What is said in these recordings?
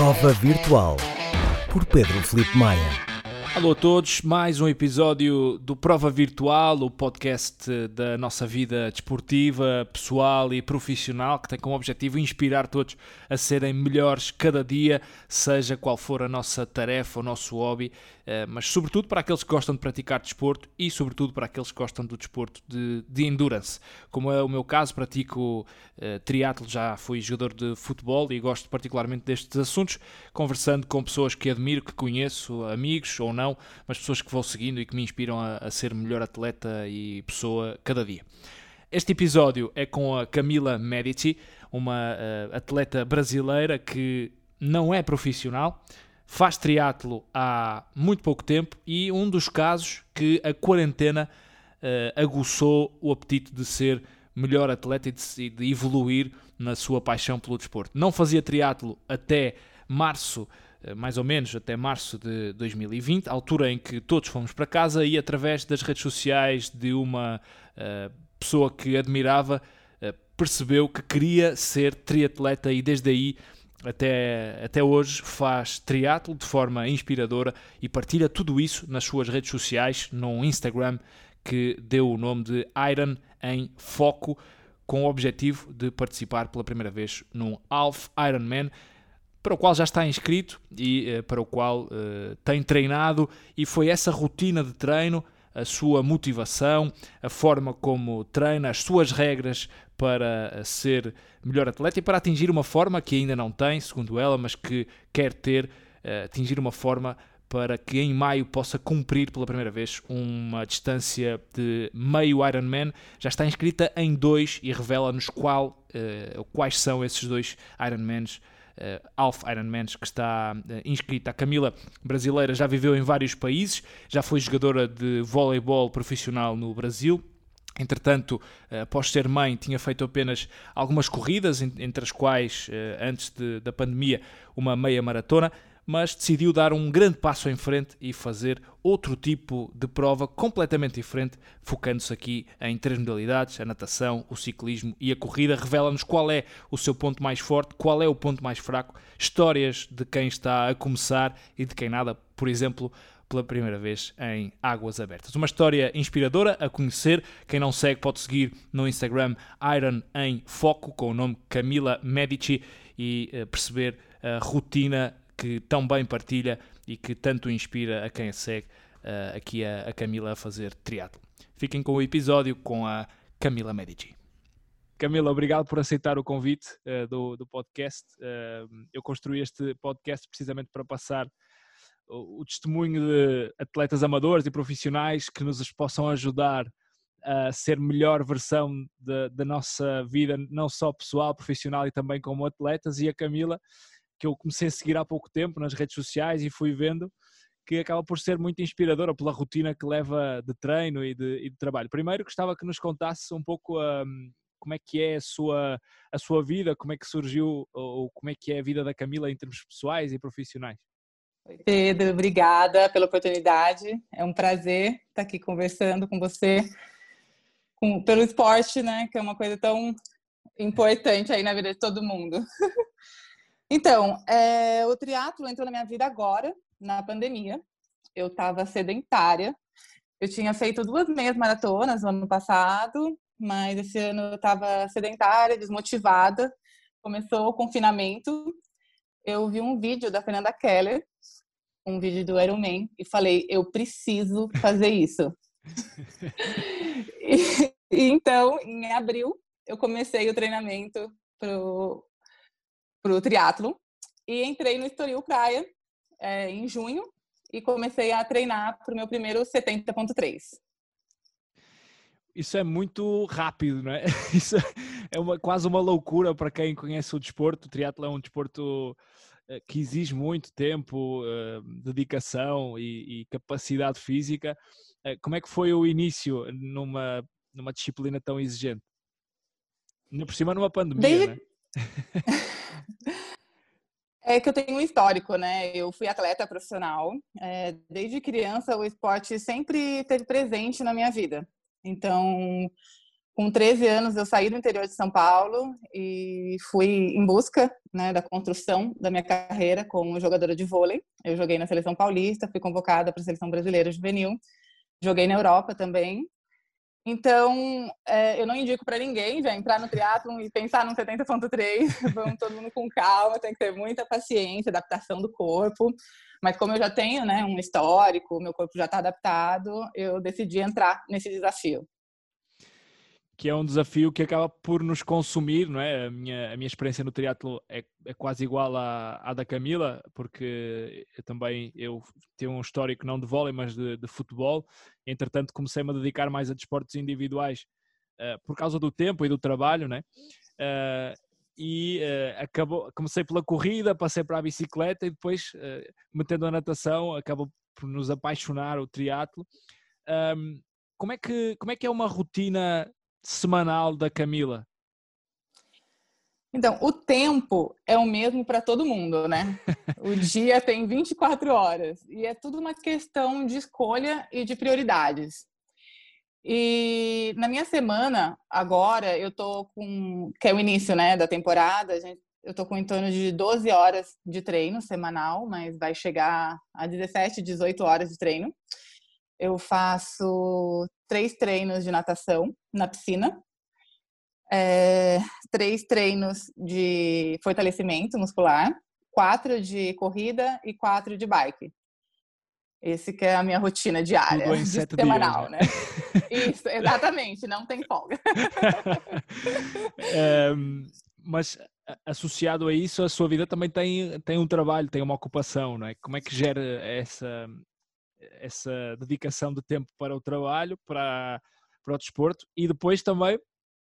Prova Virtual por Pedro Felipe Maia. Alô a todos, mais um episódio do Prova Virtual, o podcast da nossa vida desportiva, pessoal e profissional, que tem como objetivo inspirar todos a serem melhores cada dia, seja qual for a nossa tarefa, o nosso hobby, mas sobretudo para aqueles que gostam de praticar desporto e sobretudo para aqueles que gostam do desporto de, de endurance. Como é o meu caso, pratico uh, triatlo, já fui jogador de futebol e gosto particularmente destes assuntos, conversando com pessoas que admiro, que conheço, amigos ou não, mas pessoas que vou seguindo e que me inspiram a, a ser melhor atleta e pessoa cada dia. Este episódio é com a Camila Medici, uma uh, atleta brasileira que não é profissional, faz triatlo há muito pouco tempo e um dos casos que a quarentena uh, aguçou o apetite de ser melhor atleta e de, de, evoluir na sua paixão pelo desporto. Não fazia triatlo até março, uh, mais ou menos até março de 2020, altura em que todos fomos para casa e através das redes sociais de uma uh, pessoa que admirava percebeu que queria ser triatleta e desde aí até, até hoje faz triatlo de forma inspiradora e partilha tudo isso nas suas redes sociais, no Instagram, que deu o nome de Iron em Foco, com o objetivo de participar pela primeira vez num Half Ironman, para o qual já está inscrito e uh, para o qual uh, tem treinado, e foi essa rotina de treino a sua motivação, a forma como treina, as suas regras para ser melhor atleta e para atingir uma forma que ainda não tem, segundo ela, mas que quer ter, eh, atingir uma forma para que em maio possa cumprir pela primeira vez uma distância de meio Ironman. Já está inscrita em dois e revela-nos qual, uh, quais são esses dois Ironmans uh, Half Ironmans que está uh, inscrita. A Camila, brasileira, já viveu em vários países, já foi jogadora de voleibol profissional no Brasil. Entretanto, uh, após ser mãe, tinha feito apenas algumas corridas, entre as quais, antes de, da pandemia, uma meia maratona mas decidiu dar um grande passo em frente e fazer outro tipo de prova completamente diferente, focando-se aqui em três modalidades: a natação, o ciclismo e a corrida. Revela-nos qual é o seu ponto mais forte, qual é o ponto mais fraco, histórias de quem está a começar e de quem nada, por exemplo, pela primeira vez em Águas Abertas. Uma história inspiradora a conhecer. Quem não segue pode seguir no Instagram Iron em Foco com o nome Camila Medici e uh, perceber a rotina que tão bem partilha e que tanto inspira a quem a segue, uh, aqui a, a, Camila a fazer triatlo. Fiquem com o episódio com a Camila Medici. Camila, obrigado por aceitar o convite uh, do, do, podcast. Uh, eu construí este podcast precisamente para passar o, testemunho de atletas amadores e profissionais que nos possam ajudar a ser melhor versão da nossa vida, não só pessoal, profissional e também como atletas. E a Camila que eu comecei a seguir há pouco tempo nas redes sociais e fui vendo que acaba por ser muito inspiradora pela rotina que leva de treino e de, e de trabalho. Primeiro gostava que nos contasse um pouco um, como é que é a sua, a sua vida, como é que surgiu ou como é que é a vida da Camila em termos pessoais e profissionais. Pedro, obrigada pela oportunidade. É um prazer estar aqui conversando com você com, pelo esporte, né, que é uma coisa tão importante aí na vida de todo mundo. Então, é, o triatlo entrou na minha vida agora, na pandemia. Eu estava sedentária. Eu tinha feito duas meias maratonas no ano passado, mas esse ano eu estava sedentária, desmotivada. Começou o confinamento. Eu vi um vídeo da Fernanda Keller, um vídeo do Ironman, e falei: eu preciso fazer isso. e, e, então, em abril, eu comecei o treinamento pro para o triatlo e entrei no Estoril Praia é, em junho e comecei a treinar para o meu primeiro 70.3. Isso é muito rápido, não é? Isso é uma, quase uma loucura para quem conhece o desporto. O triatlo é um desporto eh, que exige muito tempo, eh, dedicação e, e capacidade física. Eh, como é que foi o início numa, numa disciplina tão exigente? Ainda por cima numa pandemia, Desde... né? É que eu tenho um histórico, né? Eu fui atleta profissional. É, desde criança, o esporte sempre esteve presente na minha vida. Então, com 13 anos eu saí do interior de São Paulo e fui em busca né, da construção da minha carreira como jogadora de vôlei. Eu joguei na seleção paulista, fui convocada para a seleção brasileira juvenil, joguei na Europa também. Então, é, eu não indico para ninguém já entrar no triatlon e pensar no 70.3. Vamos todo mundo com calma, tem que ter muita paciência, adaptação do corpo. Mas como eu já tenho né, um histórico, meu corpo já está adaptado, eu decidi entrar nesse desafio que é um desafio que acaba por nos consumir, não é? A minha, a minha experiência no triatlo é, é quase igual à, à, da Camila, porque eu também eu tenho um histórico não de vôlei, mas de, de futebol. Entretanto, comecei-me a dedicar mais a desportos individuais uh, por causa do tempo e do trabalho, né? Uh, e uh, acabou, comecei pela corrida, passei para a bicicleta e depois, metendo a natação, acabou por nos apaixonar o triatlo. Um, como é que como é que é uma rotina semanal da Camila? Então, o tempo é o mesmo para todo mundo, né? O dia tem 24 horas e é tudo uma questão de escolha e de prioridades. E na minha semana, agora, eu tô com, que é o início, né, da temporada, gente, eu tô com em torno de 12 horas de treino semanal, mas vai chegar a 17, 18 horas de treino eu faço três treinos de natação na piscina, é, três treinos de fortalecimento muscular, quatro de corrida e quatro de bike. Esse que é a minha rotina diária, semanal, né? Isso, exatamente, não tem folga. é, mas associado a isso, a sua vida também tem, tem um trabalho, tem uma ocupação, não é? Como é que gera essa, essa dedicação de tempo para o trabalho, para, para o desporto e depois também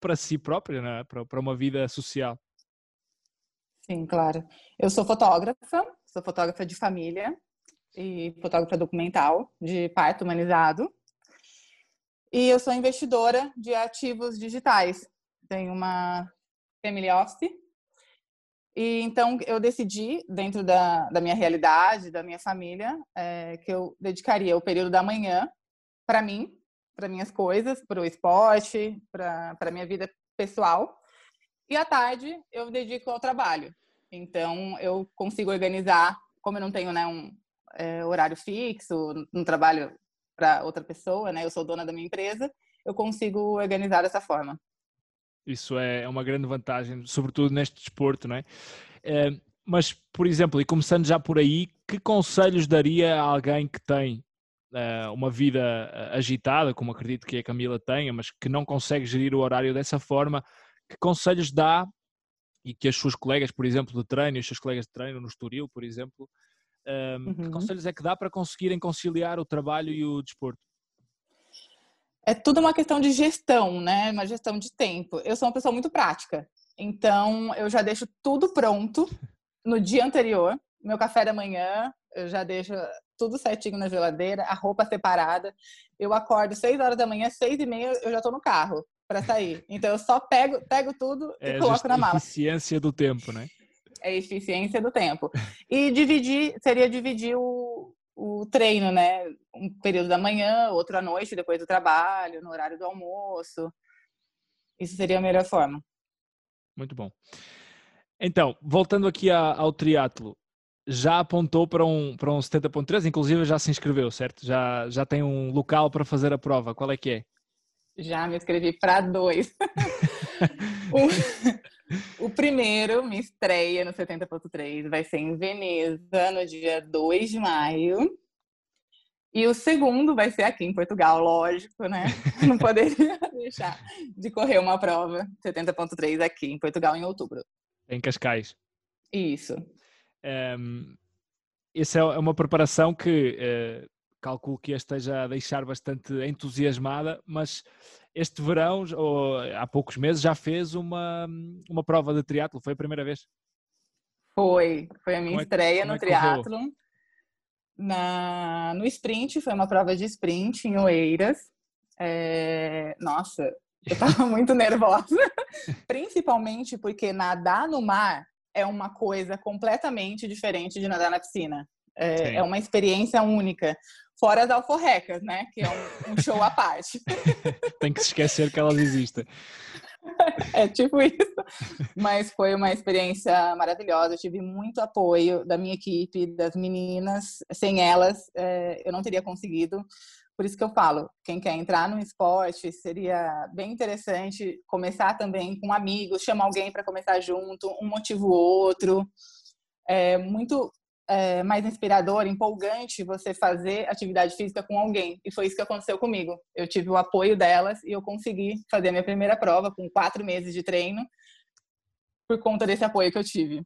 para si própria, é? para, para uma vida social. Sim, claro. Eu sou fotógrafa, sou fotógrafa de família e fotógrafa documental de parto humanizado. E eu sou investidora de ativos digitais. Tenho uma family office e então eu decidi, dentro da, da minha realidade, da minha família, é, que eu dedicaria o período da manhã para mim, para minhas coisas, para o esporte, para minha vida pessoal. E à tarde eu dedico ao trabalho. Então eu consigo organizar, como eu não tenho né, um é, horário fixo, não trabalho para outra pessoa, né? Eu sou dona da minha empresa, eu consigo organizar dessa forma. Isso é, é uma grande vantagem, sobretudo neste desporto, não é? é? Mas, por exemplo, e começando já por aí, que conselhos daria a alguém que tem uh, uma vida eh, agitada, como acredito que a Camila tenha, mas que não consegue gerir o horário dessa forma? Que conselhos dá e que as suas colegas, por exemplo, de treino, os seus colegas de treino no Estoril, por exemplo, uhum. que conselhos é que dá para conseguirem conciliar o trabalho e o desporto? é tudo uma questão de gestão, né? Uma gestão de tempo. Eu sou uma pessoa muito prática, então eu já deixo tudo pronto no dia anterior. Meu café da manhã, eu já deixo tudo certinho na geladeira, a roupa separada. Eu acordo seis horas da manhã, seis e meia, eu já estou no carro para sair. Então eu só pego, pego tudo é, e coloco na mala. Eficiência do tempo, né? É eficiência do tempo. E dividir seria dividir o, o treino, né? Um período da manhã, outro à noite, depois do trabalho, no horário do almoço. Isso seria a melhor forma. Muito bom. Então, voltando aqui ao triatlo, já apontou para um, para um 70.3, inclusive já se inscreveu, certo? Já, já tem um local para fazer a prova. Qual é que é? Já me inscrevi para dois. O primeiro, minha estreia no 70.3, vai ser em Veneza, no dia 2 de maio. E o segundo vai ser aqui em Portugal, lógico, né? Não poderia deixar de correr uma prova 70.3 aqui em Portugal em outubro. Em Cascais. Isso. Um, essa é uma preparação que uh, calculo que a esteja a deixar bastante entusiasmada, mas este verão, ou há poucos meses, já fez uma, uma prova de triatlo, foi a primeira vez? Foi, foi a minha como é estreia é, no triatlo. Na, no sprint, foi uma prova de sprint em Oeiras. É, nossa, eu estava muito nervosa, principalmente porque nadar no mar é uma coisa completamente diferente de nadar na piscina. É, é uma experiência única, Fora as alforrecas, né? Que é um, um show à parte. Tem que se esquecer que elas existem. É tipo isso. Mas foi uma experiência maravilhosa. Eu tive muito apoio da minha equipe, das meninas. Sem elas, é, eu não teria conseguido. Por isso que eu falo, quem quer entrar no esporte, seria bem interessante começar também com amigos, chamar alguém para começar junto, um motivo outro. É muito é, mais inspirador, empolgante você fazer atividade física com alguém. E foi isso que aconteceu comigo. Eu tive o apoio delas e eu consegui fazer a minha primeira prova com quatro meses de treino por conta desse apoio que eu tive.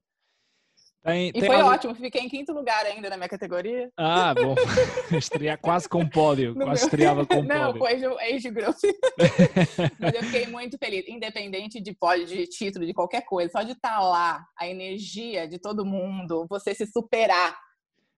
Tem, e tem foi algum... ótimo, fiquei em quinto lugar ainda na minha categoria. Ah, bom. Estrear quase com pódio, no quase meu... estreava com Não, pódio. Não, foi age group. Mas eu fiquei muito feliz, independente de pódio, de título, de qualquer coisa. Só de estar tá lá, a energia de todo mundo, você se superar.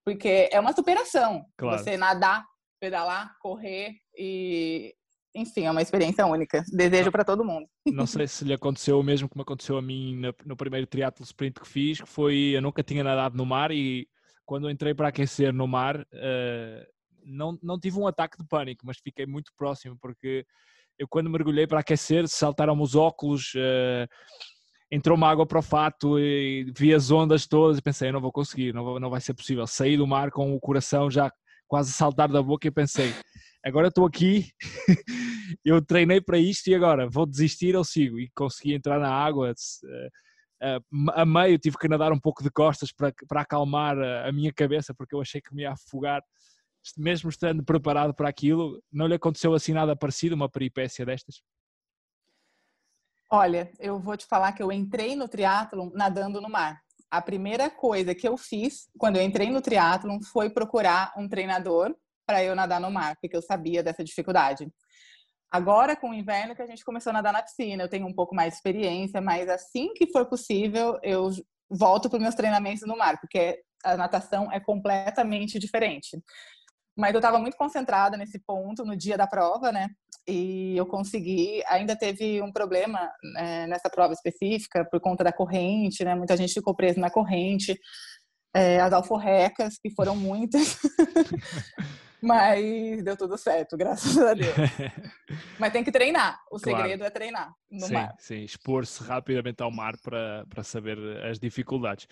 Porque é uma superação. Claro. Você nadar, pedalar, correr e enfim, é uma experiência única. Desejo para todo mundo. Não sei se lhe aconteceu o mesmo que me aconteceu a mim no primeiro triatlo sprint que fiz, que foi, eu nunca tinha nadado no mar e quando entrei para aquecer no mar, uh, não, não tive um ataque de pânico, mas fiquei muito próximo, porque eu quando mergulhei para aquecer, saltaram-me os óculos, uh, entrou-me água para o fato e vi as ondas todas e pensei, eu não vou conseguir, não, vou, não vai ser possível. Saí do mar com o coração já quase a saltar da boca e pensei, agora estou aqui, eu treinei para isto e agora vou desistir ou sigo? E consegui entrar na água. a meio tive que nadar um pouco de costas para, para acalmar a, a minha cabeça, porque eu achei que me ia afogar, mesmo estando preparado para aquilo. Não lhe aconteceu assim nada parecido, uma peripécia destas? Olha, eu vou te falar que eu entrei no triatlon nadando no mar. A primeira coisa que eu fiz quando eu entrei no triatlon foi procurar um treinador para eu nadar no mar, porque eu sabia dessa dificuldade. Agora, com o inverno, que a gente começou a nadar na piscina, eu tenho um pouco mais de experiência, mas assim que for possível, eu volto para os meus treinamentos no mar, porque a natação é completamente diferente. Mas eu estava muito concentrada nesse ponto no dia da prova, né? E eu consegui. Ainda teve um problema né, nessa prova específica por conta da corrente, né? Muita gente ficou presa na corrente. É, as alforrecas, que foram muitas. Mas deu tudo certo, graças a Deus. Mas tem que treinar. O claro. segredo é treinar no sim, mar. Sim, expor-se rapidamente ao mar para, para saber as dificuldades.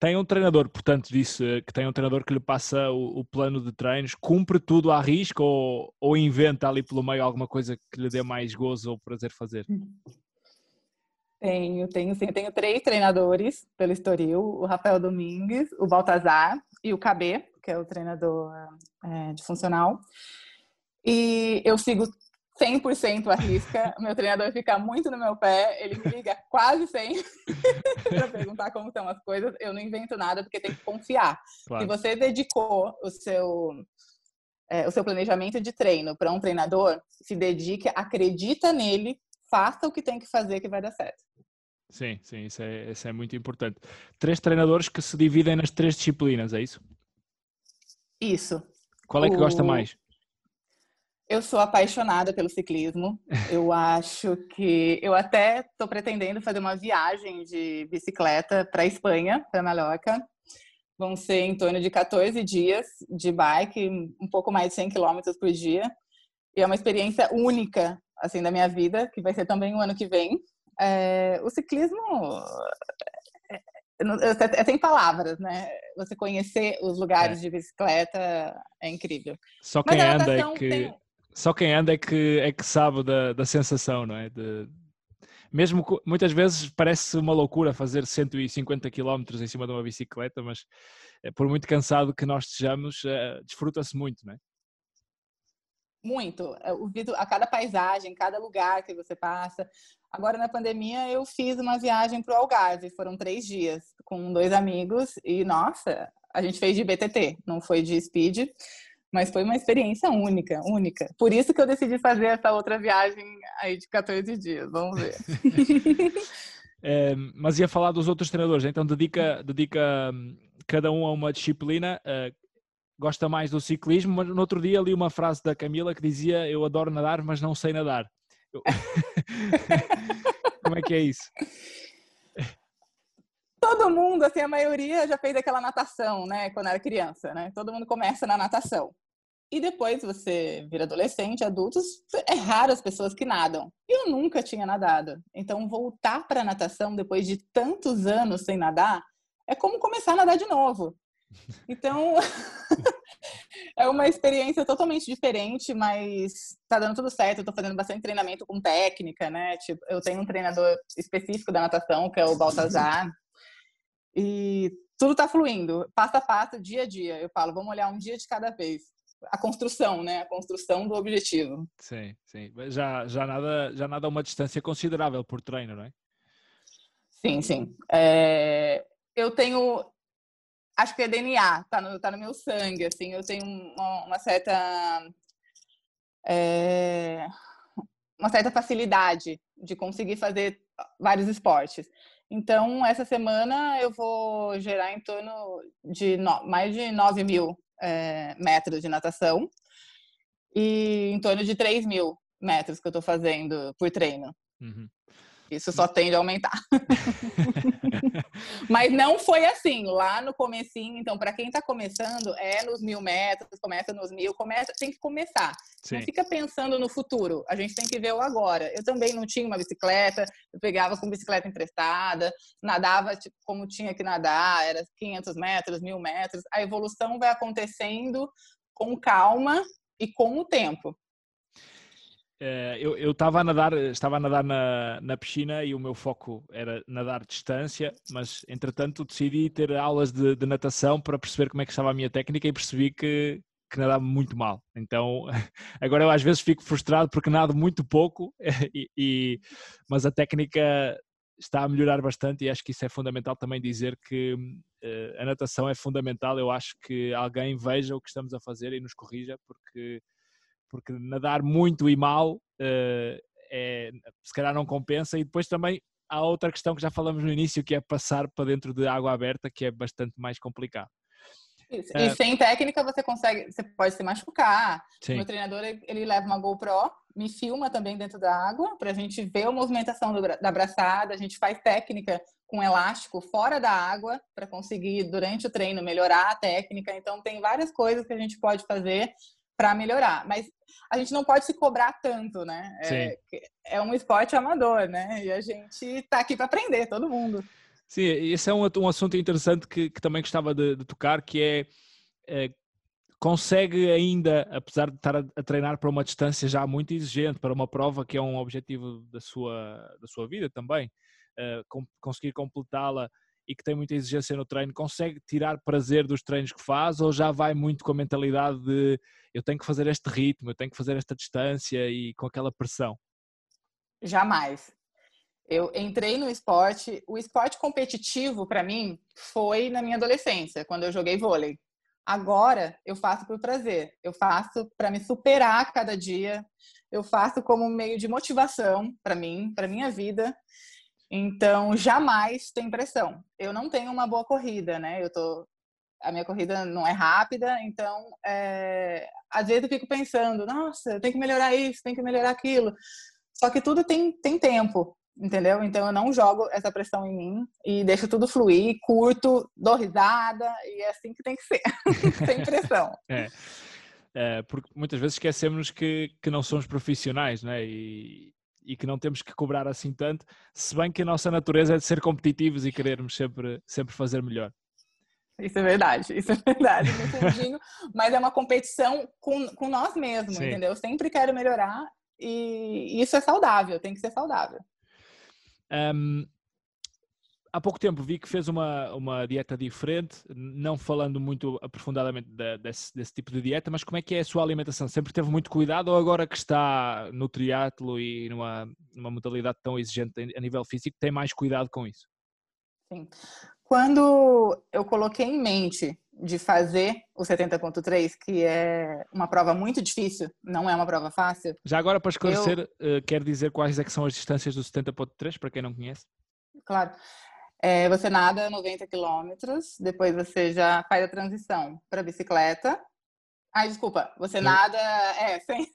Tem um treinador, portanto, disse que tem um treinador que lhe passa o, o plano de treinos, cumpre tudo à risca ou, ou inventa ali pelo meio alguma coisa que lhe dê mais gozo ou prazer fazer? Tenho, tenho sim. Eu tenho três treinadores pelo Estoril: o Rafael Domingues, o Baltazar e o KB, que é o treinador é, de funcional. E eu sigo 100% a risca. Meu treinador fica muito no meu pé, ele me liga quase sempre para perguntar como estão as coisas. Eu não invento nada porque tem que confiar. Claro. Se você dedicou o seu é, o seu planejamento de treino para um treinador, se dedique, acredita nele, faça o que tem que fazer que vai dar certo. Sim, sim, isso é, isso é muito importante. Três treinadores que se dividem nas três disciplinas, é isso? Isso. Qual é que o... gosta mais? Eu sou apaixonada pelo ciclismo. Eu acho que eu até estou pretendendo fazer uma viagem de bicicleta para a Espanha, para Mallorca. Vão ser em torno de 14 dias de bike, um pouco mais de 100 km por dia. E é uma experiência única assim da minha vida, que vai ser também o ano que vem. É, o ciclismo é sem palavras, né? Você conhecer os lugares é. de bicicleta é incrível. Só quem anda é que tem... só quem anda é que é que sabe da, da sensação, não é? De... Mesmo muitas vezes parece uma loucura fazer 150 km em cima de uma bicicleta, mas é, por muito cansado que nós estejamos, é, desfruta-se muito, não é? Muito. O vídeo, a cada paisagem, cada lugar que você passa, Agora, na pandemia, eu fiz uma viagem para o Algarve. Foram três dias com dois amigos e, nossa, a gente fez de BTT, não foi de speed, mas foi uma experiência única, única. Por isso que eu decidi fazer essa outra viagem aí de 14 dias. Vamos ver. é, mas ia falar dos outros treinadores, então dedica, dedica hum, cada um a uma disciplina. Uh, gosta mais do ciclismo, mas no outro dia li uma frase da Camila que dizia: Eu adoro nadar, mas não sei nadar. Como é que é isso? Todo mundo, assim, a maioria já fez aquela natação, né? Quando era criança, né? Todo mundo começa na natação. E depois você vira adolescente, adultos, é raro as pessoas que nadam. Eu nunca tinha nadado. Então, voltar para a natação depois de tantos anos sem nadar é como começar a nadar de novo. Então, é uma experiência totalmente diferente, mas tá dando tudo certo. Eu tô fazendo bastante treinamento com técnica, né? Tipo, eu tenho um treinador específico da natação, que é o Baltazar. E tudo tá fluindo, passo a passo, dia a dia. Eu falo, vamos olhar um dia de cada vez a construção, né? A construção do objetivo. Sim, sim. Já, já, nada, já nada uma distância considerável por treino, não é? Sim, sim. É, eu tenho, acho que é DNA, tá no, tá no meu sangue, assim. Eu tenho uma, uma certa, é, uma certa facilidade de conseguir fazer vários esportes. Então, essa semana eu vou gerar em torno de no, mais de 9 mil é, metros de natação e em torno de 3 mil metros que eu estou fazendo por treino. Uhum. Isso só tende a aumentar. Mas não foi assim, lá no comecinho. Então, para quem está começando, é nos mil metros, começa nos mil, começa, tem que começar. Sim. Não fica pensando no futuro. A gente tem que ver o agora. Eu também não tinha uma bicicleta, eu pegava com bicicleta emprestada, nadava tipo, como tinha que nadar, era 500 metros, mil metros. A evolução vai acontecendo com calma e com o tempo. Eh, eu estava a nadar, estava a nadar na, na piscina e o meu foco era nadar distância, mas entretanto decidi ter aulas de, de, natação para perceber como é que estava a minha técnica e percebi que, que nadava muito mal. Então agora eu às vezes fico frustrado porque nado muito pouco, e, e, mas a técnica está a melhorar bastante e acho que isso é fundamental também dizer que uh, a natação é fundamental. Eu acho que alguém veja o que estamos a fazer e nos corrija, porque porque nadar muito e mal uh, é, se calhar não compensa. E depois também há outra questão que já falamos no início, que é passar para dentro de água aberta, que é bastante mais complicado. Isso. E uh, sem técnica você consegue, você pode se machucar. Sim. Meu treinador ele leva uma GoPro, me filma também dentro da água para a gente ver a movimentação do, da braçada. A gente faz técnica com elástico fora da água para conseguir durante o treino melhorar a técnica. Então tem várias coisas que a gente pode fazer para melhorar. Mas a gente não pode se cobrar tanto, né? É, é, um esporte amador, né? E a gente está aqui para aprender, todo mundo. Sim, esse é um, um assunto interessante que, que também gostava de, de tocar, que é, é, consegue ainda, apesar de estar a, a, treinar para uma distância já muito exigente, para uma prova que é um objetivo da sua, da sua vida também, uh, com, conseguir completá-la e que tem muita exigência no treino, consegue tirar prazer dos treinos que faz ou já vai muito com a mentalidade de eu tenho que fazer este ritmo, eu tenho que fazer esta distância e com aquela pressão? Jamais. Eu entrei no esporte, o esporte competitivo para mim foi na minha adolescência, quando eu joguei vôlei. Agora eu faço por prazer, eu faço para me superar cada dia, eu faço como meio de motivação para mim, para minha vida. Então, jamais tem pressão. Eu não tenho uma boa corrida, né? Eu tô a minha corrida não é rápida, então é, às vezes eu fico pensando, nossa, tem que melhorar isso, tem que melhorar aquilo. Só que tudo tem, tem tempo, entendeu? Então eu não jogo essa pressão em mim e deixo tudo fluir, curto, dou risada e é assim que tem que ser, sem pressão. É. é. porque muitas vezes esquecemos que, que não somos profissionais, né? E, e que não temos que cobrar assim tanto, se bem que a nossa natureza é de ser competitivos e querermos sempre, sempre fazer melhor. Isso é verdade, isso é verdade, fundinho, mas é uma competição com, com nós mesmos, Sim. entendeu? Eu sempre quero melhorar e isso é saudável, tem que ser saudável. Um, há pouco tempo vi que fez uma, uma dieta diferente, não falando muito aprofundadamente de, desse, desse, tipo de dieta, mas como é que é a sua alimentação? Sempre teve muito cuidado ou agora que está no triatlo e numa, numa modalidade tão exigente a nível físico, tem mais cuidado com isso? Sim. Quando eu coloquei em mente de fazer o 70.3, que é uma prova muito difícil, não é uma prova fácil. Já agora, para esclarecer, eu... uh, quer dizer quais é que são as distâncias do 70.3, para quem não conhece? Claro. É, você nada 90 quilômetros, depois você já faz a transição para bicicleta. Ai, desculpa, você nada é, 100,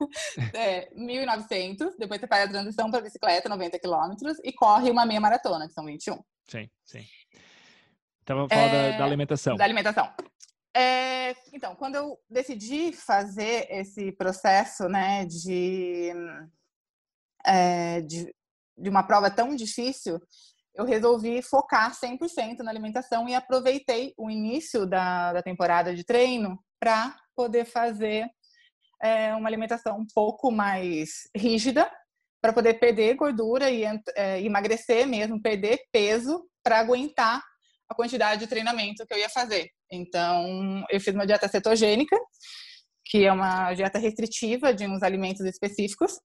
é 1.900, depois você faz a transição para bicicleta, 90 quilômetros, e corre uma meia maratona, que são 21. Sim, sim. Estava a falar é, da, da, alimentação. Da alimentação. É, então, quando eu decidi fazer esse processo né, de, é, de, de uma prova tão difícil, eu resolvi focar 100% na alimentação e aproveitei o início da, da temporada de treino para poder fazer é, uma alimentação um pouco mais rígida, para poder perder gordura e é, emagrecer mesmo, perder peso para aguentar a quantidade de treinamento que eu ia fazer. Então, eu fiz uma dieta cetogênica, que é uma dieta restritiva de uns alimentos específicos,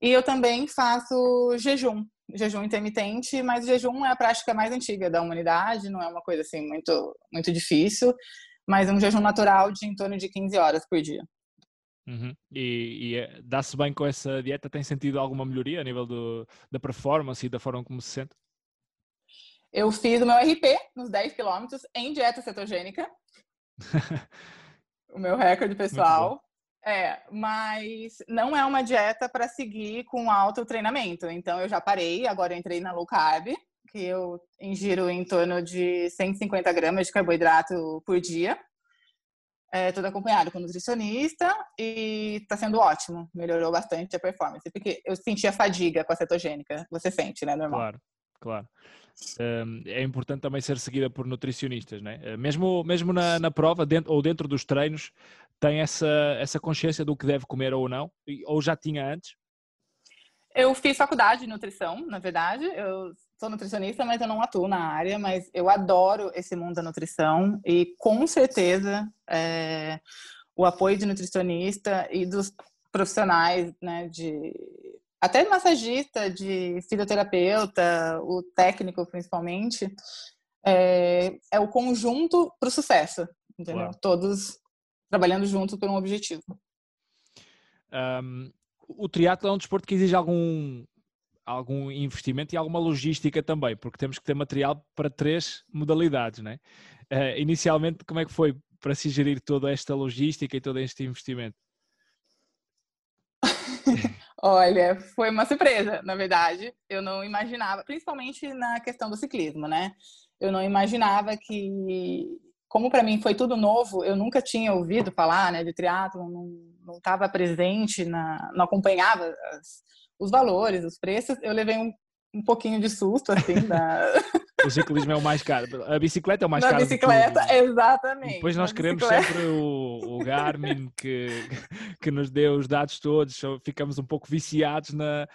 e eu também faço jejum, jejum intermitente, mas o jejum é a prática mais antiga da humanidade, não é uma coisa assim muito muito difícil, mas é um jejum natural de em torno de 15 horas por dia. Uhum. E, e eh, dá-se bem com essa dieta? Tem sentido alguma melhoria a nível do, da performance e da forma como se sente? Eu fiz o meu RP nos 10 quilômetros em dieta cetogênica. o meu recorde pessoal. É, mas não é uma dieta para seguir com alto treinamento. Então eu já parei, agora entrei na low carb, que eu ingiro em torno de 150 gramas de carboidrato por dia. É, tudo acompanhado com nutricionista e está sendo ótimo. Melhorou bastante a performance, porque eu sentia fadiga com a cetogênica. Você sente, né? Normal. Claro, claro. É importante também ser seguida por nutricionistas, né? mesmo, mesmo na, na prova dentro, ou dentro dos treinos, tem essa, essa consciência do que deve comer ou não? Ou já tinha antes? Eu fiz faculdade de nutrição, na verdade. Eu sou nutricionista, mas eu não atuo na área. Mas eu adoro esse mundo da nutrição e com certeza é, o apoio de nutricionista e dos profissionais, né, de até massagista, de fisioterapeuta, o técnico principalmente, é, é o conjunto para o sucesso, entendeu? Todos trabalhando juntos por um objetivo. Um, o triatlo é um desporto que exige algum algum investimento e alguma logística também, porque temos que ter material para três modalidades, né? Uh, inicialmente, como é que foi para se gerir toda esta logística e todo este investimento? Olha, foi uma surpresa, na verdade. Eu não imaginava, principalmente na questão do ciclismo, né? Eu não imaginava que, como para mim foi tudo novo, eu nunca tinha ouvido falar, né, de triatlo, não estava presente, na, não acompanhava as, os valores, os preços. Eu levei um, um pouquinho de susto, assim, da... O ciclismo é o mais caro. A bicicleta é o mais Na caro. A bicicleta, exatamente. Depois nós queremos sempre o, o Garmin que, que nos dê os dados todos. Ficamos um pouco viciados na,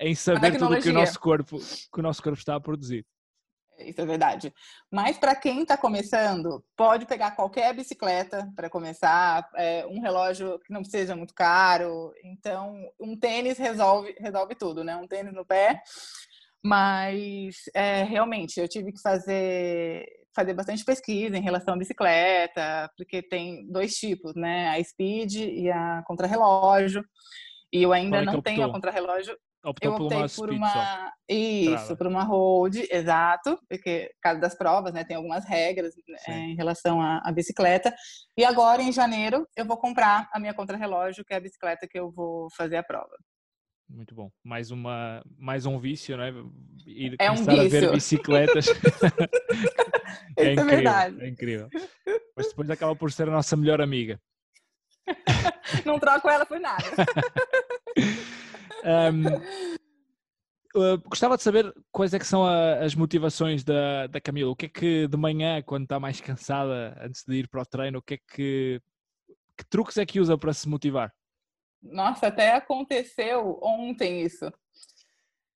em saber tudo que o nosso corpo que o nosso corpo está a produzir. Isso é verdade. Mas para quem está começando, pode pegar qualquer bicicleta para começar, é, um relógio que não seja muito caro. Então, um tênis resolve, resolve tudo, né? Um tênis no pé mas é, realmente eu tive que fazer fazer bastante pesquisa em relação à bicicleta, porque tem dois tipos, né? A speed e a contrarrelógio. E eu ainda não tenho a contrarrelógio. Optou eu optei por uma, uma isso, Trava. por uma road, exato, porque caso das provas, né, tem algumas regras é, em relação à, à, bicicleta. E agora em janeiro eu vou comprar a minha contrarrelógio, que é a bicicleta que eu vou fazer a prova. Muito bom. Mais, uma, mais um vício, né? Ir é um vício. a ver bicicletas. é, é, incrível, é verdade. É incrível. Mas depois acaba por ser a nossa melhor amiga. Não troco ela por nada. um, Uh, gostava de saber quais é que são a, as motivações da, da Camila. O que é que de manhã, quando está mais cansada, antes de ir para o treino, o que é que, que truques é que usa para se motivar? Nossa, até aconteceu ontem isso.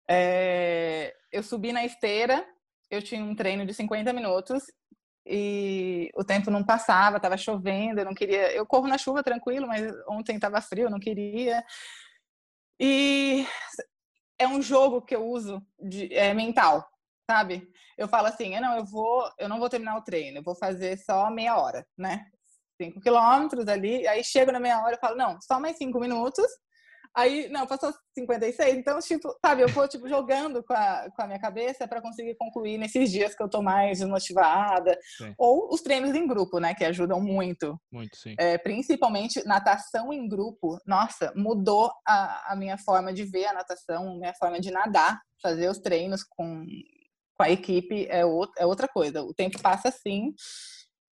É, eu subi na esteira, eu tinha um treino de 50 minutos e o tempo não passava, estava chovendo, eu não queria. Eu corro na chuva tranquilo, mas ontem estava frio, eu não queria. E é um jogo que eu uso de, é, mental, sabe? Eu falo assim, não, eu vou, eu não vou terminar o treino, eu vou fazer só meia hora, né? 5 quilômetros ali, aí chego na meia hora e falo, não, só mais 5 minutos. Aí, não, passou 56. Então, tipo, sabe, eu vou, tipo, jogando com a, com a minha cabeça para conseguir concluir nesses dias que eu tô mais desmotivada. Sim. Ou os treinos em grupo, né, que ajudam muito. Muito, sim. É, principalmente natação em grupo. Nossa, mudou a, a minha forma de ver a natação, a minha forma de nadar. Fazer os treinos com, com a equipe é, o, é outra coisa. O tempo passa assim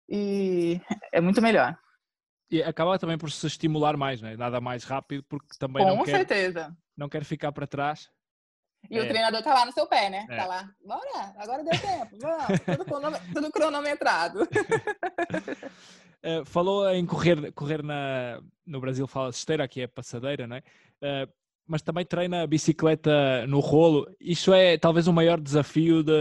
e é muito melhor. E acaba também por se estimular mais, né? nada mais rápido, porque também Com não, quer, certeza. não quer ficar para trás. E o É. treinador tá lá no seu pé, né? É. Tá lá, bora, agora deu tempo, vamos, tudo, cronome- tudo cronometrado. Uh, falou em correr, correr na, no Brasil fala-se esteira, aqui é passadeira, não é? Uh, mas também treina bicicleta no rolo. Isto é talvez o maior desafio de,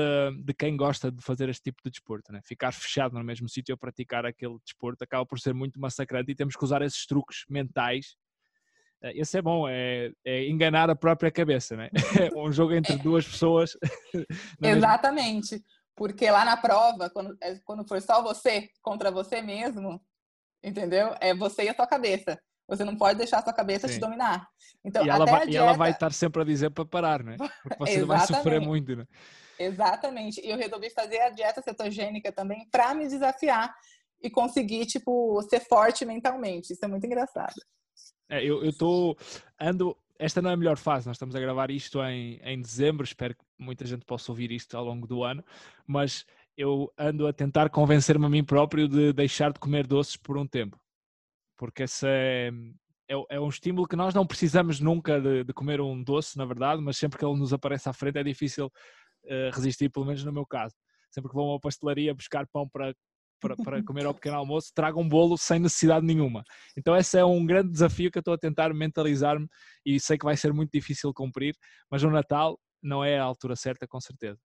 de quem gosta de fazer este tipo de desporto, né? Ficar fechado no mesmo sítio a praticar aquele desporto acaba por ser muito massacrante e temos que usar esses truques mentais. Uh, Esse é bom, é, é enganar a própria cabeça, né? É um jogo entre duas pessoas. mesma- Exatamente. Porque lá na prova, quando, é- quando for só você contra você mesmo, entendeu? É você e a sua cabeça. Você não pode deixar a sua cabeça Sim. te dominar. Então, E ela, vai, a e dieta... ela vai estar sempre a dizer para parar, né? Porque você vai sofrer muito, né? Exatamente. E eu resolvi fazer a dieta cetogênica também para me desafiar e conseguir, tipo, ser forte mentalmente. Isso é muito engraçado. É, eu estou. Ando. Esta não é a melhor fase, nós estamos a gravar isto em, em dezembro, espero que muita gente possa ouvir isto ao longo do ano, mas eu ando a tentar convencer-me a mim próprio de deixar de comer doces por um tempo, porque esse é, é, é um estímulo que nós não precisamos nunca de, de comer um doce, na verdade, mas sempre que ele nos aparece à frente é difícil eh, resistir, pelo menos no meu caso. Sempre que vou a uma pastelaria buscar pão para, para, para comer ao pequeno almoço, trago um bolo sem necessidade nenhuma. Então esse é um grande desafio que eu estou a tentar mentalizar-me e sei que vai ser muito difícil cumprir, mas no Natal não é a altura certa, com certeza.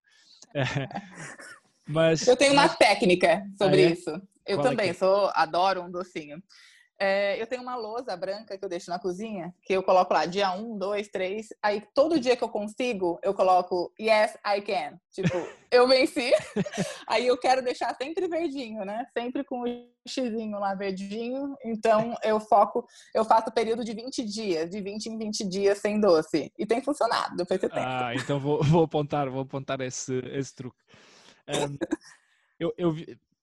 mas Eu tenho uma técnica sobre Ah, é? isso. Eu Qual é também que é? sou, adoro um docinho. É, eu tenho uma lousa branca que eu deixo na cozinha, que eu coloco lá dia 1, 2, 3. Aí todo dia que eu consigo, eu coloco Yes, I can. Tipo, eu venci. Aí eu quero deixar sempre verdinho, né? Sempre com o xizinho lá verdinho. Então eu foco, eu faço período de 20 dias, de 20 em 20 dias sem doce. E tem funcionado, depois você tem. Ah, então vou, vou apontar, vou apontar esse, esse truque. Ahm, eu eu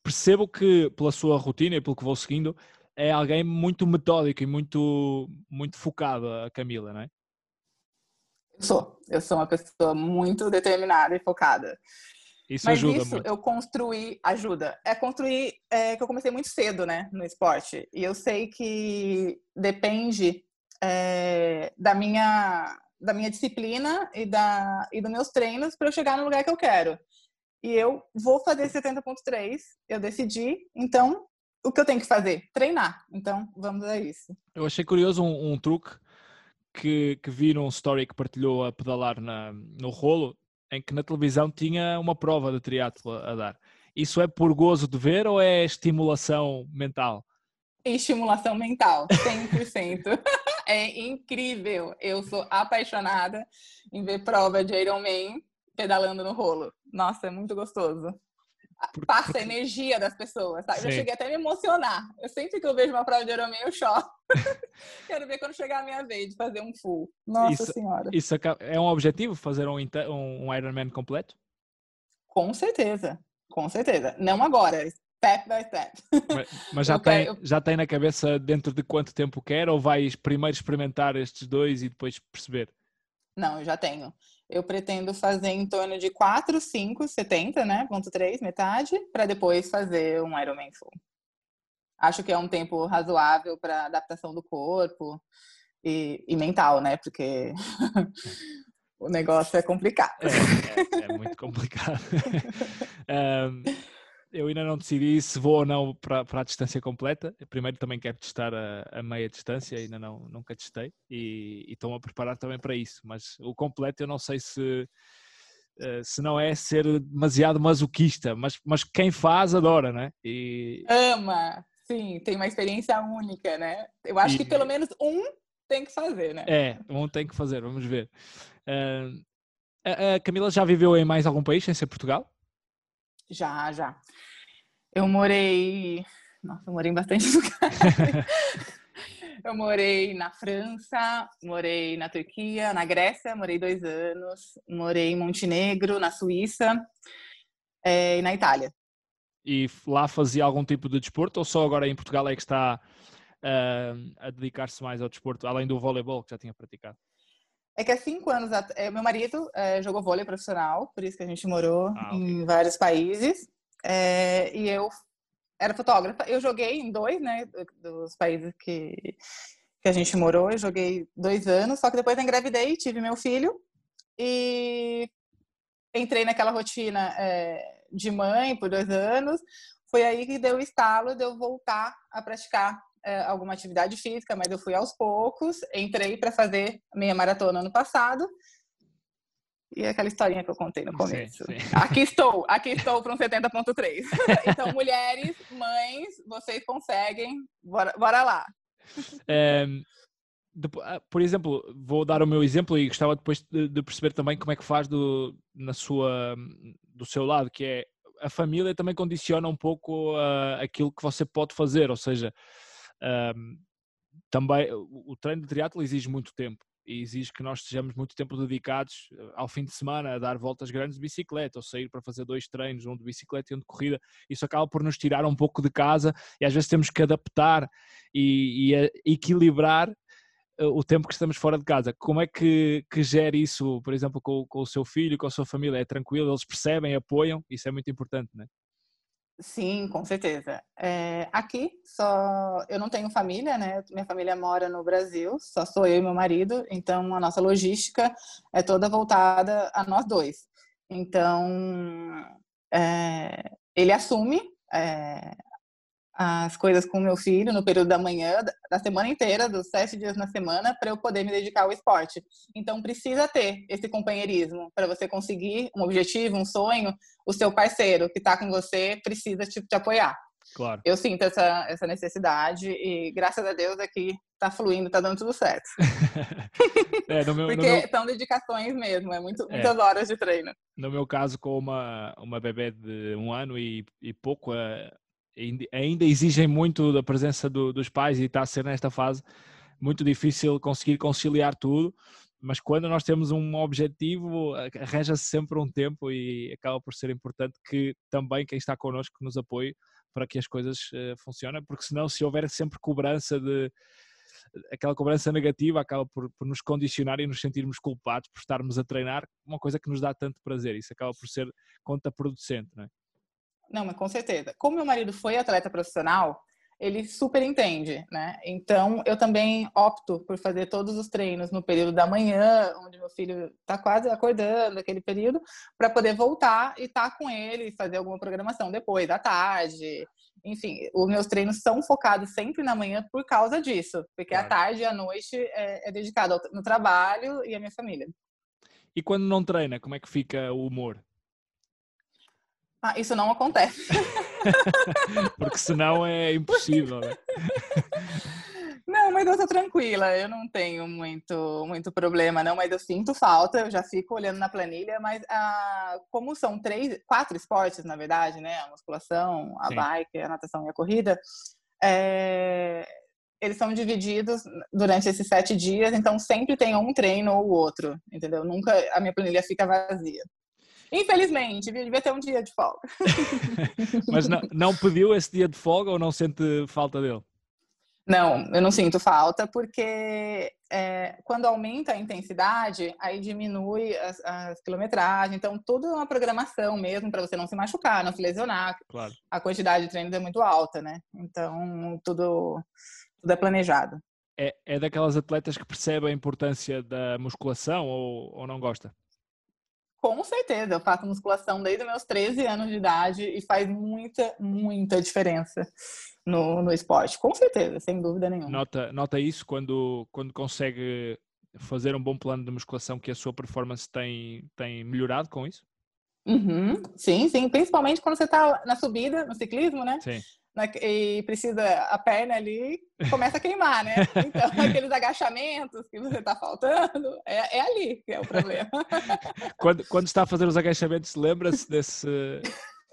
percebo que pela sua rotina e pelo que vou seguindo, é alguém muito metódico e muito, muito focado, a Camila, não é? Eu sou. Eu sou uma pessoa muito determinada e focada. Isso Mas ajuda isso muito. eu construí, ajuda. É construir, é, que eu comecei muito cedo, né, no esporte. E eu sei que depende é, da minha da minha disciplina e da e dos meus treinos para eu chegar no lugar que eu quero. E eu vou fazer 70.3, eu decidi, então o que eu tenho que fazer? Treinar. Então, vamos a isso. Eu achei curioso um, um truque que, que vi num story que partilhou a pedalar na, no rolo, em que na televisão tinha uma prova de triatlo a dar. Isso é por gozo de ver ou é estimulação mental? Estimulação mental, 100%. é incrível. Eu sou apaixonada em ver prova de Ironman pedalando no rolo. Nossa, é muito gostoso. Passa a energia das pessoas, sabe? Já Sim. cheguei até a me emocionar. Eu sempre que eu vejo uma prova de Ironman, eu choro. Quero ver quando chegar a minha vez de fazer um full. Nossa Isso- Senhora. Isso é um objetivo, fazer um, um, Ironman completo? Com certeza. Com certeza. Não agora. Step by step. Mas, mas já, Eu tem, quero- já tem na cabeça dentro de quanto tempo quer ou vais primeiro experimentar estes dois e depois perceber? Não, eu já tenho. Eu pretendo fazer em torno de 4, 5, 70, né? Ponto 3, metade, para depois fazer um Ironman full. Acho que é um tempo razoável para adaptação do corpo e, e mental, né? Porque o negócio é complicado. É, é- é muito complicado. Ahm, eu ainda não decidi se vou ou não para, para a distância completa. Eu primeiro também quero testar a, a meia distância, ainda não, nunca testei e, e estou-me a preparar também para isso. Mas o completo eu não sei se, eh, se não é ser demasiado masoquista, mas, mas quem faz adora, né? E, Ama, sim, tem uma experiência única, né? Eu acho E- que pelo menos um tem que fazer, né? É, um tem que fazer, vamos ver. Ahm, a, a Camila já viveu em mais algum país sem ser Portugal? Já, já. Eu morei. Nossa, eu morei em bastante lugares. eu morei na França, morei na Turquia, na Grécia, morei dois anos, morei em Montenegro, na Suíça eh, e na Itália. e lá fazia algum tipo de desporto ou só agora em Portugal é que está ah, a dedicar-se mais ao desporto, além do voleibol que já tinha praticado? É que há cinco anos, eh, meu marido eh, jogou vôlei profissional, por isso que a gente morou Ah, ok. em vários países. Eh, e eu era fotógrafa. Eu joguei em dois, né, dos países que, que a gente morou. Eu joguei dois anos, só que depois engravidei, tive meu filho e entrei naquela rotina é, de mãe por dois anos. Foi aí que deu o estalo de eu voltar a praticar é, alguma atividade física, mas eu fui aos poucos. Entrei para fazer meia maratona ano passado. E é aquela historinha que eu contei no começo. Sim, sim. Aqui estou, aqui estou para um 70.3. então, mulheres, mães, vocês conseguem. Bora, bora lá. É, por exemplo, vou dar o meu exemplo e gostava depois de perceber também como é que faz do, na sua, do seu lado, que é a família também condiciona um pouco uh, aquilo que você pode fazer, ou seja, um, também o treino de triatlo exige muito tempo e exige que nós estejamos muito tempo dedicados eh, ao fim de semana a dar voltas grandes de bicicleta ou sair para fazer dois treinos, um de bicicleta e um de corrida. Isso acaba por nos tirar um pouco de casa e às vezes temos que adaptar e, e equilibrar eh, o tempo que estamos fora de casa. Como é que, que gera isso, por exemplo, com, com o seu filho, com a sua família? É tranquilo? Eles percebem, apoiam? Isso é muito importante, não é? Sim, com certeza. É, aqui só eu não tenho família, né? Minha família mora no Brasil, só sou eu e meu marido, então a nossa logística é toda voltada a nós dois. Então é, ele assume é, as coisas com meu filho no período da manhã, da semana inteira, dos sete dias na semana, para eu poder me dedicar ao esporte. Então, precisa ter esse companheirismo para você conseguir um objetivo, um sonho. O seu parceiro que está com você precisa te, te, apoiar. Claro. Eu sinto essa, essa necessidade e, graças a Deus, aqui está fluindo, está dando tudo certo. é, meu, Porque meu... são dedicações mesmo, é muito, é. muitas horas de treino. No meu caso, com uma, uma bebê de um ano e, e pouco, é ainda exigem muito da presença do, dos pais e está a ser nesta fase muito difícil conseguir conciliar tudo, mas quando nós temos um objetivo, arranja-se sempre um tempo e acaba por ser importante que também quem está connosco nos apoie para que as coisas uh, funcionem, porque senão se houver sempre cobrança de aquela cobrança negativa acaba por, por, nos condicionar e nos sentirmos culpados por estarmos a treinar uma coisa que nos dá tanto prazer, isso acaba por ser contraproducente, não é? Não, mas com certeza. Como meu marido foi atleta profissional, ele super entende, né? Então, eu também opto por fazer todos os treinos no período da manhã, onde meu filho está quase acordando, aquele período, para poder voltar e estar tá com ele, fazer alguma programação depois, da tarde. Enfim, os meus treinos são focados sempre na manhã por causa disso, porque claro. a tarde e a noite é, é dedicado no trabalho e à minha família. E quando não treina, como é que fica o humor? Ah, isso não acontece. Porque senão é impossível, né? Não, mas eu tô tranquila, eu não tenho muito, muito problema, não, mas eu sinto falta, eu já fico olhando na planilha, mas ah, como são três, quatro esportes, na verdade, né? A musculação, a Sim. bike, a natação e a corrida, é, eles são divididos durante esses sete dias, então sempre tem um treino ou outro, entendeu? Nunca a minha planilha fica vazia. Infelizmente, devia ter um dia de folga. Mas não, não pediu esse dia de folga ou não sente falta dele? Não, eu não sinto falta porque é, quando aumenta a intensidade, aí diminui as, as quilometragens. Então, tudo é uma programação mesmo para você não se machucar, não se lesionar. Claro. A quantidade de treinos é muito alta, né? Então, tudo, tudo é planejado. É, é daquelas atletas que percebem a importância da musculação ou, ou não gosta? Com certeza, eu faço musculação desde meus 13 anos de idade e faz muita, muita diferença no, no esporte. Com certeza, sem dúvida nenhuma. Nota, nota isso quando, quando consegue fazer um bom plano de musculação que a sua performance tem, tem melhorado com isso? Uhum, sim, sim. Principalmente quando você está na subida, no ciclismo, né? Sim e precisa a perna ali começa a queimar, né? Então aqueles agachamentos que você está faltando é, é, ali que é o problema. Quando, quando está fazer os agachamentos, lembra-se desse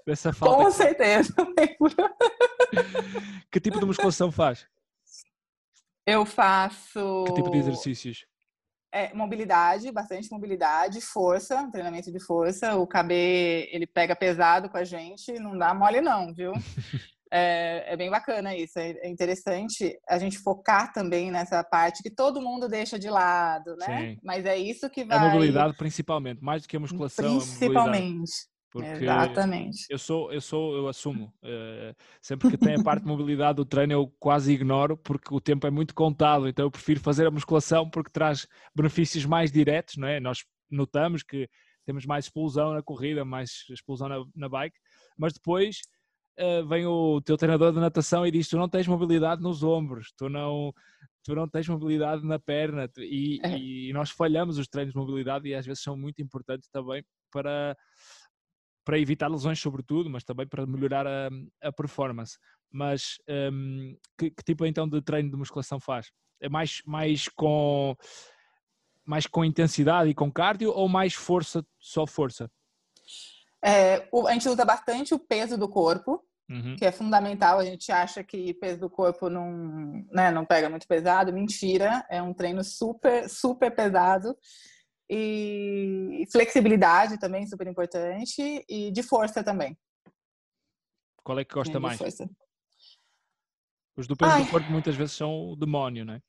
dessa falta? Com certeza. que tipo de musculação faz? Eu faço. Que tipo de exercícios? É, mobilidade, bastante mobilidade, força, treinamento de força. O KB, ele pega pesado com a gente, não dá mole não, viu? É, é, bem bacana isso, é, é interessante a gente focar também nessa parte que todo mundo deixa de lado, né? Sim. Mas é isso que vai. A mobilidade principalmente, mais do que a musculação. Principalmente. Porque Exatamente. Eu sou, eu sou, eu assumo. Uh, sempre que tem a parte de mobilidade do treino, eu quase ignoro porque o tempo é muito contado. Então eu prefiro fazer a musculação porque traz benefícios mais diretos, não é? Nós notamos que temos mais explosão na corrida, mais explosão na, na bike, mas depois uh, vem o teu treinador de natação e diz: Tu não tens mobilidade nos ombros, tu não, tu não tens mobilidade na perna, e, é. e nós falhamos os treinos de mobilidade e às vezes são muito importantes também para, para evitar lesões, sobretudo, mas também para melhorar a, a performance. Mas um, que, que, tipo então de treino de musculação faz? É mais, mais com mais com intensidade e com cardio ou mais força, só força? É, a gente usa bastante o peso do corpo, uhum. que é fundamental. A gente acha que peso do corpo não, né, não pega muito pesado. Mentira, é um treino super, super pesado. E flexibilidade também, super importante. E de força também. Qual é que gosta é, mais? Força. Os do peso Ai. do corpo muitas vezes são o demónio, não é?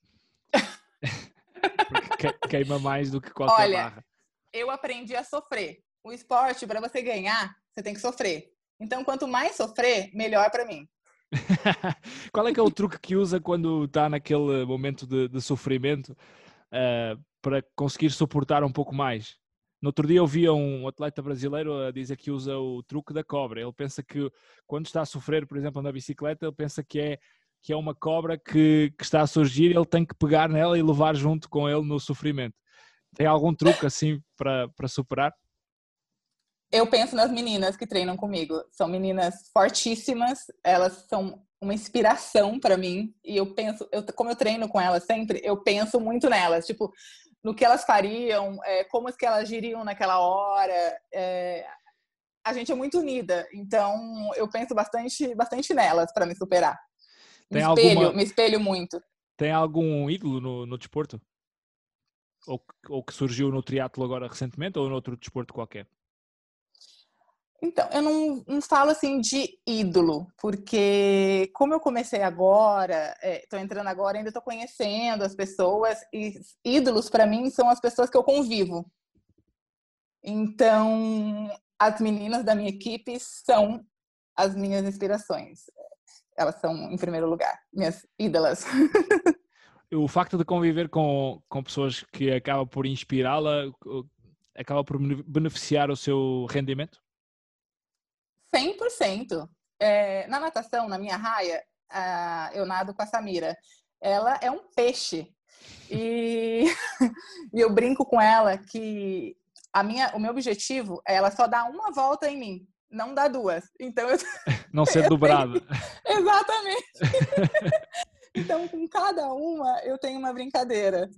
Porque queima mais do que qualquer Olha, barra. Eu aprendi a sofrer. O esporte, para você ganhar, você tem que sofrer. Então, quanto mais sofrer, melhor para mim. Qual é que é o truque que usa quando está naquele momento de, de sofrimento uh, para conseguir suportar um pouco mais? No outro dia eu vi um atleta brasileiro a dizer que usa o truque da cobra. Ele pensa que quando está a sofrer, por exemplo, na bicicleta, ele pensa que é que é uma cobra que, que está a surgir, ele tem que pegar nela e levar junto com ele no sofrimento. Tem algum truque assim para, para superar? Eu penso nas meninas que treinam comigo. São meninas fortíssimas, elas são uma inspiração para mim e eu penso, eu, como eu treino com elas sempre, eu penso muito nelas, tipo no que elas fariam, é, como que elas giriam naquela hora. É, a gente é muito unida, então eu penso bastante, bastante nelas para me superar. Tem me espelho, alguma... me espelho muito. Tem algum ídolo no, no desporto? Ou, ou que surgiu no triatlo agora recentemente ou no outro desporto qualquer? Então, eu não, não falo assim de ídolo, porque como eu comecei agora, estou é, entrando agora, ainda estou conhecendo as pessoas, e ídolos para mim são as pessoas que eu convivo. Então, as meninas da minha equipe são as minhas inspirações elas são, em primeiro lugar, minhas ídolas. o facto de conviver com, com pessoas que acaba por inspirá-la, acaba por beneficiar o seu rendimento? 100%. É, na natação, na minha raia, eu nado com a Samira. Ela é um peixe. E, e eu brinco com ela que a minha, o meu objetivo é ela só dar uma volta em mim não dá duas. Então eu não ser dobrado. Exatamente. então com cada uma eu tenho uma brincadeira.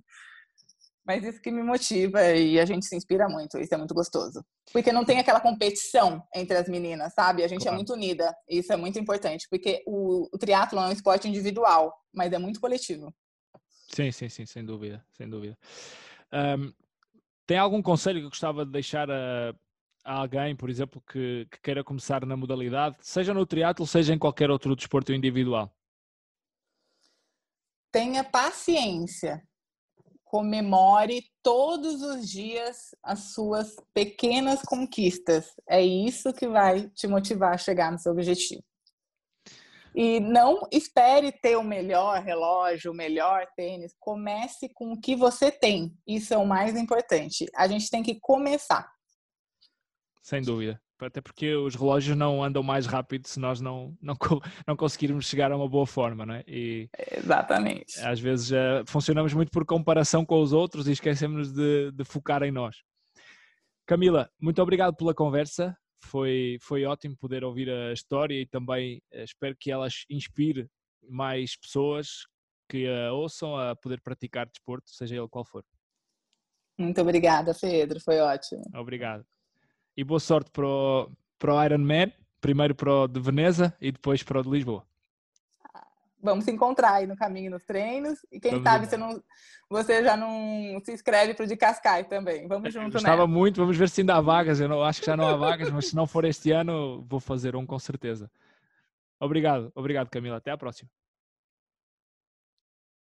Mas isso que me motiva e a gente se inspira muito, isso é muito gostoso. Porque não tem aquela competição entre as meninas, sabe? A gente é claro. é muito unida, isso é muito importante, porque o, o triatlo é um esporte individual, mas é muito coletivo. Sim, sim, sim, sem dúvida, sem dúvida. Um, tem algum conselho que eu gostava de deixar a, alguém, por exemplo, que, que queira começar na modalidade, seja no triatlo, seja em qualquer outro desporto individual? Tenha paciência. Comemore todos os dias as suas pequenas conquistas. É isso que vai te motivar a chegar no seu objetivo. E não espere ter o melhor relógio, o melhor tênis. Comece com o que você tem. Isso é o mais importante. A gente tem que começar sem dúvida. Até porque os relógios não andam mais rápido se nós não, não, não conseguirmos chegar a uma boa forma, não é? E Exatamente. Às vezes uh, funcionamos muito por comparação com os outros e esquecemos de, de focar em nós. Camila, muito obrigado pela conversa. Foi, foi ótimo poder ouvir a história e também uh, espero que elas inspire mais pessoas que a ouçam a poder praticar desporto, seja ele qual for. Muito obrigada, Pedro. Foi ótimo. Obrigado e boa sorte para o, para o Ironman, primeiro para o de Veneza e depois para o de Lisboa. Vamos se encontrar aí no caminho nos treinos e quem Vamos sabe você, não, você já não se inscreve para o de Cascais também. Vamos junto, né? muito, vamos ver se ainda há vagas. Eu não, acho que já não há vagas, mas se não for este ano, vou fazer um com certeza. Obrigado, obrigado Camila. Até à próxima.